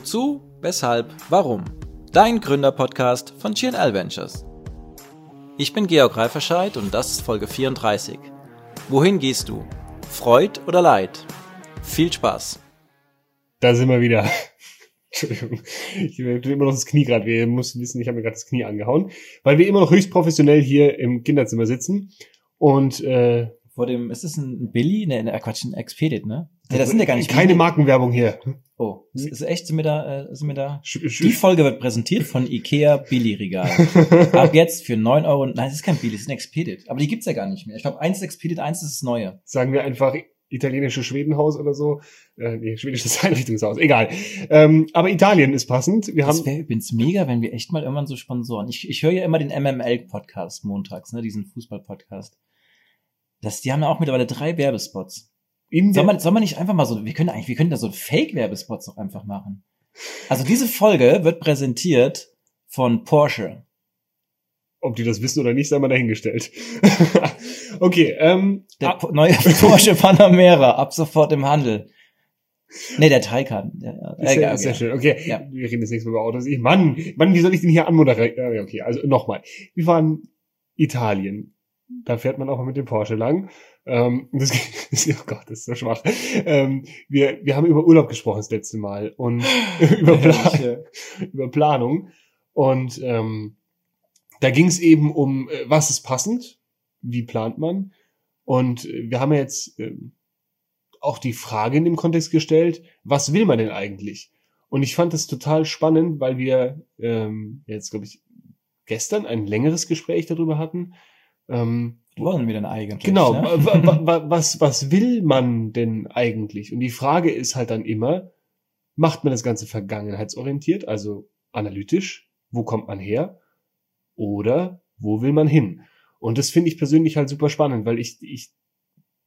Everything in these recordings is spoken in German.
Wozu, weshalb, warum? Dein Gründerpodcast von GNL Ventures. Ich bin Georg Reiferscheid und das ist Folge 34. Wohin gehst du? Freud oder Leid? Viel Spaß. Da sind wir wieder. Entschuldigung. Ich tue immer noch das Knie gerade. Wir müssen wissen, ich habe mir gerade das Knie angehauen, weil wir immer noch höchst professionell hier im Kinderzimmer sitzen und äh, vor dem, ist das ein Billy? Ne, ne Quatsch, ein Expedit, ne? Nee, das sind ja gar nicht. Keine Markenwerbung hier. Oh, ist, ist echt, sind wir da, äh, sind wir da? Die Folge wird präsentiert von Ikea Billy Regal. Ab jetzt für neun Euro, nein, das ist kein Billy, das ist ein Expedit. Aber die gibt's ja gar nicht mehr. Ich glaube, eins ist Expedit, eins ist das neue. Sagen wir einfach italienische Schwedenhaus oder so. Äh, nee, schwedisches Einrichtungshaus. Egal. Ähm, aber Italien ist passend. Wir das haben. wäre übrigens mega, wenn wir echt mal irgendwann so Sponsoren. Ich, ich höre ja immer den MML-Podcast montags, ne, diesen Fußball-Podcast. Das, die haben ja auch mittlerweile drei Werbespots. Soll, man, soll man nicht einfach mal so, wir können eigentlich, wir können da so Fake-Werbespots auch einfach machen. Also diese Folge wird präsentiert von Porsche. Ob die das wissen oder nicht, sei mal dahingestellt. okay, ähm. Der ah. neue Porsche Panamera, ab sofort im Handel. Nee, der Taycan. Ja, äh, sehr, okay. sehr schön. Okay, ja. wir reden jetzt nächstes Mal über Autos. Ich, Mann, Mann, wie soll ich denn hier anmoderieren? Okay, also nochmal. Wir waren Italien. Da fährt man auch mit dem Porsche lang. Ähm, das, oh Gott, das ist so schwach. Ähm, wir, wir haben über Urlaub gesprochen das letzte Mal und über, Plan, über Planung. Und ähm, da ging es eben um, äh, was ist passend, wie plant man. Und wir haben ja jetzt ähm, auch die Frage in dem Kontext gestellt, was will man denn eigentlich? Und ich fand das total spannend, weil wir ähm, jetzt, glaube ich, gestern ein längeres Gespräch darüber hatten, ähm, wollen wir denn eigentlich? Genau, ne? was, was will man denn eigentlich? Und die Frage ist halt dann immer, macht man das Ganze vergangenheitsorientiert, also analytisch, wo kommt man her? Oder wo will man hin? Und das finde ich persönlich halt super spannend, weil ich, ich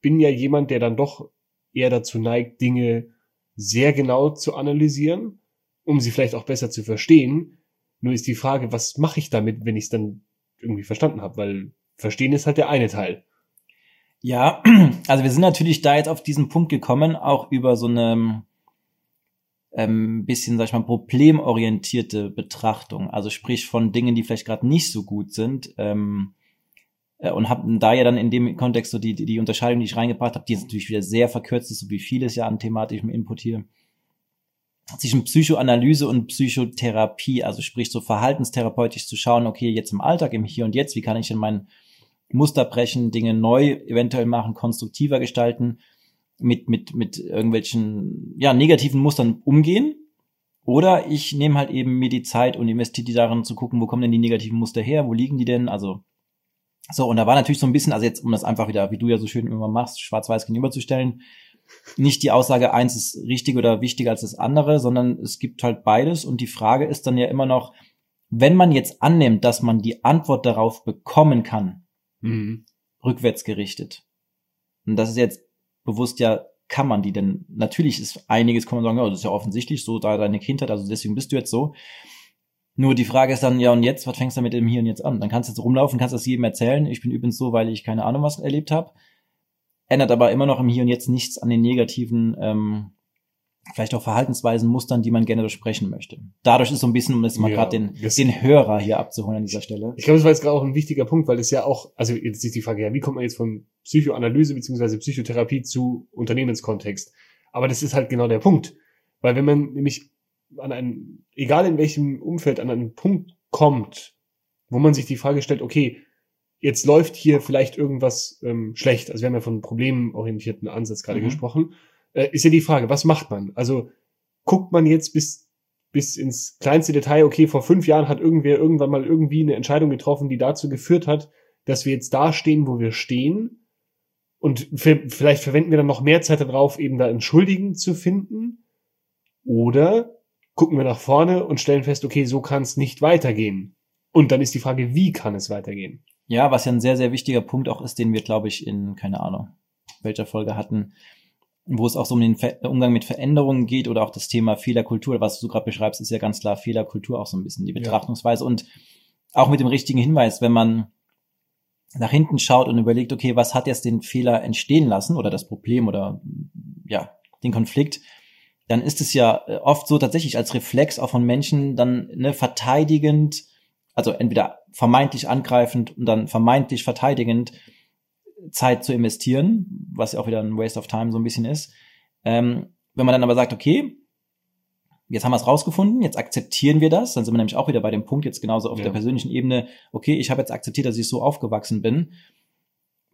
bin ja jemand, der dann doch eher dazu neigt, Dinge sehr genau zu analysieren, um sie vielleicht auch besser zu verstehen. Nur ist die Frage, was mache ich damit, wenn ich es dann irgendwie verstanden habe? Weil Verstehen ist halt der eine Teil. Ja, also wir sind natürlich da jetzt auf diesen Punkt gekommen, auch über so eine ähm, bisschen, sag ich mal, problemorientierte Betrachtung. Also sprich von Dingen, die vielleicht gerade nicht so gut sind. Ähm, äh, und haben da ja dann in dem Kontext so die, die, die Unterscheidung, die ich reingebracht habe, die ist natürlich wieder sehr verkürzt ist, so wie vieles ja an thematischem Input hier zwischen Psychoanalyse und Psychotherapie, also sprich so verhaltenstherapeutisch zu schauen, okay, jetzt im Alltag, im Hier und Jetzt, wie kann ich denn mein Muster brechen, Dinge neu eventuell machen, konstruktiver gestalten, mit, mit, mit irgendwelchen, ja, negativen Mustern umgehen. Oder ich nehme halt eben mir die Zeit und investiere die darin zu gucken, wo kommen denn die negativen Muster her, wo liegen die denn, also so, und da war natürlich so ein bisschen, also jetzt, um das einfach wieder, wie du ja so schön immer machst, schwarz-weiß gegenüberzustellen, nicht die Aussage, eins ist richtig oder wichtiger als das andere, sondern es gibt halt beides. Und die Frage ist dann ja immer noch, wenn man jetzt annimmt, dass man die Antwort darauf bekommen kann, mhm. rückwärts gerichtet. Und das ist jetzt bewusst ja, kann man die denn, natürlich ist einiges, kann man sagen, ja, das ist ja offensichtlich so, da deine Kindheit, also deswegen bist du jetzt so. Nur die Frage ist dann, ja, und jetzt, was fängst du mit dem Hier und Jetzt an? Dann kannst du jetzt rumlaufen, kannst das jedem erzählen. Ich bin übrigens so, weil ich keine Ahnung was erlebt habe ändert aber immer noch im Hier und Jetzt nichts an den negativen, ähm, vielleicht auch Verhaltensweisen, Mustern, die man gerne besprechen möchte. Dadurch ist so ein bisschen, um jetzt mal ja, gerade den, den Hörer hier abzuholen an dieser Stelle. Ich glaube, das war jetzt gerade auch ein wichtiger Punkt, weil es ja auch, also jetzt ist die Frage, ja, wie kommt man jetzt von Psychoanalyse beziehungsweise Psychotherapie zu Unternehmenskontext? Aber das ist halt genau der Punkt. Weil wenn man nämlich an einen, egal in welchem Umfeld, an einen Punkt kommt, wo man sich die Frage stellt, okay, jetzt läuft hier vielleicht irgendwas ähm, schlecht. Also wir haben ja von problemorientierten Ansatz gerade mhm. gesprochen. Äh, ist ja die Frage, was macht man? Also guckt man jetzt bis bis ins kleinste Detail, okay, vor fünf Jahren hat irgendwer irgendwann mal irgendwie eine Entscheidung getroffen, die dazu geführt hat, dass wir jetzt da stehen, wo wir stehen. Und vielleicht verwenden wir dann noch mehr Zeit darauf, eben da Entschuldigen zu finden. Oder gucken wir nach vorne und stellen fest, okay, so kann es nicht weitergehen. Und dann ist die Frage, wie kann es weitergehen? Ja, was ja ein sehr, sehr wichtiger Punkt auch ist, den wir, glaube ich, in, keine Ahnung, welcher Folge hatten, wo es auch so um den Ver Umgang mit Veränderungen geht oder auch das Thema Fehlerkultur, was du gerade beschreibst, ist ja ganz klar Fehlerkultur auch so ein bisschen die Betrachtungsweise ja. und auch mit dem richtigen Hinweis, wenn man nach hinten schaut und überlegt, okay, was hat jetzt den Fehler entstehen lassen oder das Problem oder ja, den Konflikt dann ist es ja äh, oft so tatsächlich als Reflex auch von Menschen dann ne, verteidigend, also entweder vermeintlich angreifend und dann vermeintlich verteidigend Zeit zu investieren, was ja auch wieder ein Waste of Time so ein bisschen ist. Ähm, wenn man dann aber sagt, okay, jetzt haben wir es rausgefunden, jetzt akzeptieren wir das, dann sind wir nämlich auch wieder bei dem Punkt jetzt genauso auf ja. der persönlichen Ebene, okay, ich habe jetzt akzeptiert, dass ich so aufgewachsen bin.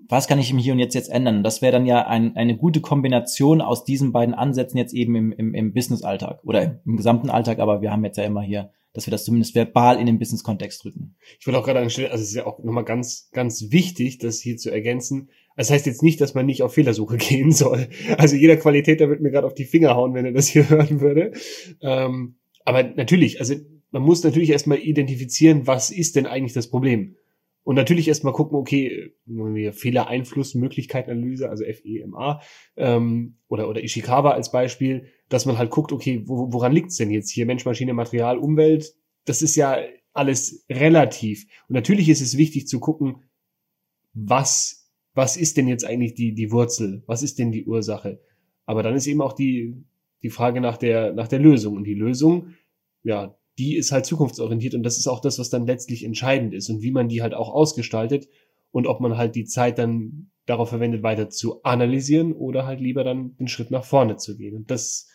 Was kann ich im Hier und Jetzt jetzt ändern? Das wäre dann ja ein, eine gute Kombination aus diesen beiden Ansätzen jetzt eben im, im, im Business-Alltag oder im gesamten Alltag, aber wir haben jetzt ja immer hier dass wir das zumindest verbal in den Business-Kontext drücken. Ich würde auch gerade anstellen, also es ist ja auch nochmal ganz, ganz wichtig, das hier zu ergänzen. Das heißt jetzt nicht, dass man nicht auf Fehlersuche gehen soll. Also jeder Qualität, der wird mir gerade auf die Finger hauen, wenn er das hier hören würde. Ähm, aber natürlich, also man muss natürlich erstmal identifizieren, was ist denn eigentlich das Problem? Und natürlich erstmal gucken, okay, wir Fehlereinflussmöglichkeitenanalyse, also FEMA, ähm, oder, oder Ishikawa als Beispiel, dass man halt guckt, okay, wo, woran liegt's denn jetzt hier? Mensch, Maschine, Material, Umwelt, das ist ja alles relativ. Und natürlich ist es wichtig zu gucken, was, was ist denn jetzt eigentlich die, die Wurzel? Was ist denn die Ursache? Aber dann ist eben auch die, die Frage nach der, nach der Lösung. Und die Lösung, ja, die ist halt zukunftsorientiert und das ist auch das, was dann letztlich entscheidend ist und wie man die halt auch ausgestaltet und ob man halt die Zeit dann darauf verwendet, weiter zu analysieren oder halt lieber dann den Schritt nach vorne zu gehen. Und das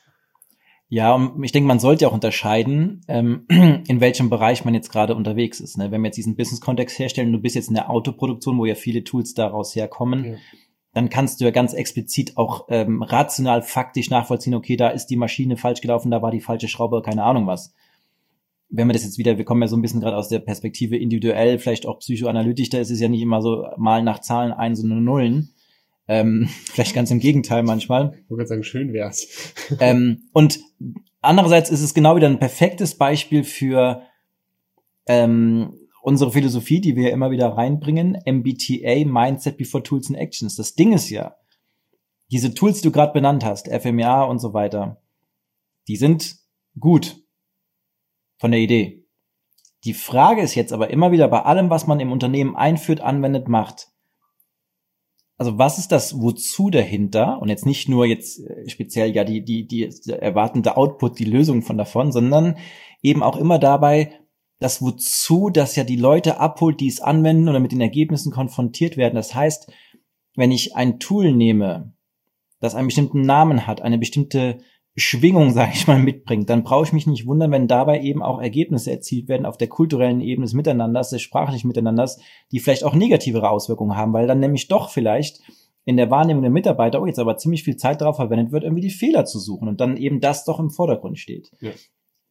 ja, und ich denke, man sollte auch unterscheiden, ähm, in welchem Bereich man jetzt gerade unterwegs ist. Ne? Wenn wir jetzt diesen Business-Kontext herstellen, du bist jetzt in der Autoproduktion, wo ja viele Tools daraus herkommen, ja. dann kannst du ja ganz explizit auch ähm, rational, faktisch nachvollziehen, okay, da ist die Maschine falsch gelaufen, da war die falsche Schraube, keine Ahnung was wenn wir das jetzt wieder, wir kommen ja so ein bisschen gerade aus der Perspektive individuell, vielleicht auch psychoanalytisch, da ist es ja nicht immer so mal nach Zahlen ein, so eine Nullen. Ähm, vielleicht ganz im Gegenteil manchmal. Ich wollte sagen, schön wär's. ähm, und andererseits ist es genau wieder ein perfektes Beispiel für ähm, unsere Philosophie, die wir immer wieder reinbringen, MBTA, Mindset Before Tools and Actions. Das Ding ist ja, diese Tools, die du gerade benannt hast, FMA und so weiter, die sind gut von der Idee. Die Frage ist jetzt aber immer wieder bei allem, was man im Unternehmen einführt, anwendet, macht. Also was ist das Wozu dahinter? Und jetzt nicht nur jetzt äh, speziell ja die, die, die erwartende Output, die Lösung von davon, sondern eben auch immer dabei, das Wozu, das ja die Leute abholt, die es anwenden oder mit den Ergebnissen konfrontiert werden. Das heißt, wenn ich ein Tool nehme, das einen bestimmten Namen hat, eine bestimmte Schwingung, sage ich mal, mitbringt, dann brauche ich mich nicht wundern, wenn dabei eben auch Ergebnisse erzielt werden auf der kulturellen Ebene des Miteinanders, des sprachlichen Miteinanders, die vielleicht auch negativere Auswirkungen haben, weil dann nämlich doch vielleicht in der Wahrnehmung der Mitarbeiter, oh, jetzt aber ziemlich viel Zeit darauf verwendet wird, irgendwie die Fehler zu suchen und dann eben das doch im Vordergrund steht. Ja.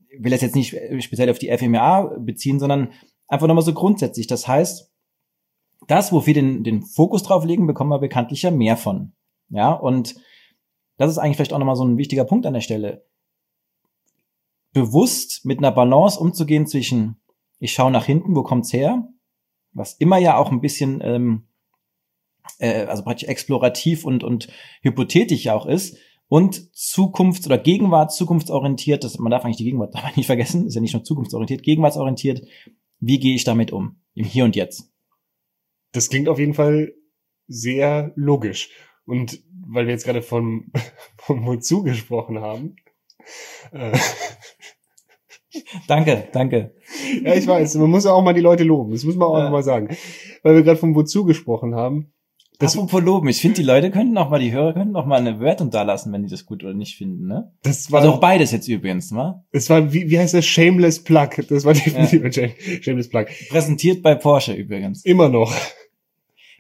Ich will das jetzt nicht speziell auf die FMA beziehen, sondern einfach nochmal so grundsätzlich. Das heißt, das, wo wir den, den Fokus drauf legen, bekommen wir bekanntlich ja mehr von. Ja, und das ist eigentlich vielleicht auch nochmal so ein wichtiger Punkt an der Stelle. Bewusst mit einer Balance umzugehen zwischen, ich schaue nach hinten, wo kommt's her, was immer ja auch ein bisschen, ähm, äh, also praktisch explorativ und, und hypothetisch ja auch ist, und Zukunfts- oder Gegenwart, zukunftsorientiert, das, man darf eigentlich die Gegenwart dabei nicht vergessen, ist ja nicht nur zukunftsorientiert, gegenwartsorientiert, wie gehe ich damit um, im Hier und Jetzt? Das klingt auf jeden Fall sehr logisch. Und weil wir jetzt gerade von, von Wozu gesprochen haben. Äh, danke, danke. Ja, ich weiß, man muss ja auch mal die Leute loben. Das muss man auch ja. mal sagen. Weil wir gerade von Wozu gesprochen haben. Das Apropos loben, ich finde, die Leute könnten auch mal, die Hörer könnten auch mal eine Bewertung da lassen, wenn die das gut oder nicht finden, ne? Das war also auch beides jetzt übrigens, ne? Das war, wie, wie heißt das? Shameless Plug. Das war definitiv ja. ein Shameless Plug. Präsentiert bei Porsche übrigens. Immer noch.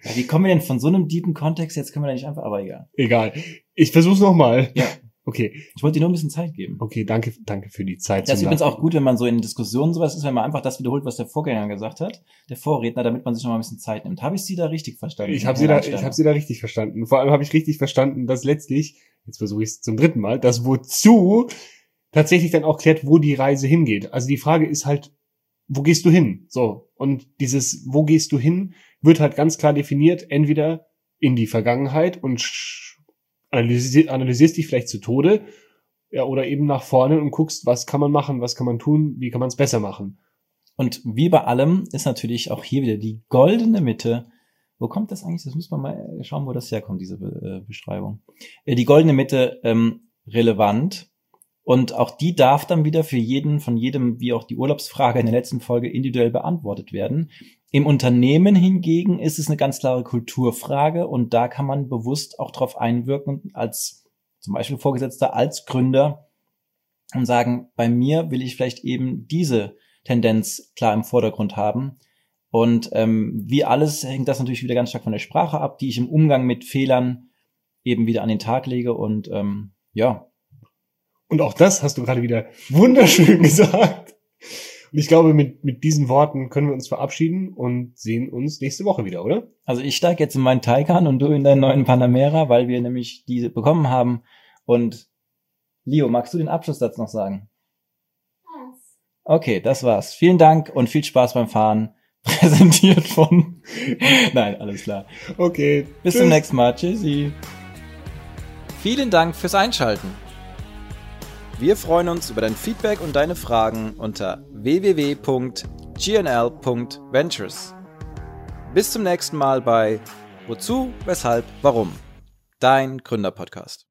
Ja, wie kommen wir denn von so einem deepen Kontext? Jetzt können wir da nicht einfach, aber egal. Egal. Ich versuch's nochmal. Ja. Okay. Ich wollte dir nur ein bisschen Zeit geben. Okay, danke, danke für die Zeit. Das ist übrigens auch gut, wenn man so in Diskussionen sowas ist, wenn man einfach das wiederholt, was der Vorgänger gesagt hat, der Vorredner, damit man sich noch mal ein bisschen Zeit nimmt. Habe ich Sie da richtig verstanden? Ich habe Sie da, ich habe Sie da richtig verstanden. Vor allem habe ich richtig verstanden, dass letztlich, jetzt versuche ich es zum dritten Mal, das Wozu tatsächlich dann auch klärt, wo die Reise hingeht. Also die Frage ist halt, wo gehst du hin? So. Und dieses, wo gehst du hin, wird halt ganz klar definiert, entweder in die Vergangenheit und analysierst, analysierst dich vielleicht zu Tode, ja, oder eben nach vorne und guckst, was kann man machen, was kann man tun, wie kann man es besser machen. Und wie bei allem ist natürlich auch hier wieder die goldene Mitte. Wo kommt das eigentlich? Das müssen wir mal schauen, wo das herkommt, diese Be äh, Beschreibung. Äh, die goldene Mitte ähm, relevant. Und auch die darf dann wieder für jeden, von jedem, wie auch die Urlaubsfrage in der letzten Folge, individuell beantwortet werden. Im Unternehmen hingegen ist es eine ganz klare Kulturfrage und da kann man bewusst auch darauf einwirken, als zum Beispiel Vorgesetzter, als Gründer und sagen, bei mir will ich vielleicht eben diese Tendenz klar im Vordergrund haben. Und ähm, wie alles hängt das natürlich wieder ganz stark von der Sprache ab, die ich im Umgang mit Fehlern eben wieder an den Tag lege. Und ähm, ja, und auch das hast du gerade wieder wunderschön gesagt. Und ich glaube, mit, mit diesen Worten können wir uns verabschieden und sehen uns nächste Woche wieder, oder? Also ich steige jetzt in meinen Taycan und du in deinen neuen Panamera, weil wir nämlich diese bekommen haben. Und Leo, magst du den Abschlusssatz noch sagen? Was? Okay, das war's. Vielen Dank und viel Spaß beim Fahren. Präsentiert von. Nein, alles klar. Okay. Bis tschüss. zum nächsten Mal. Tschüssi. Vielen Dank fürs Einschalten. Wir freuen uns über dein Feedback und deine Fragen unter www.gnl.ventures. Bis zum nächsten Mal bei Wozu, Weshalb, Warum? Dein Gründerpodcast.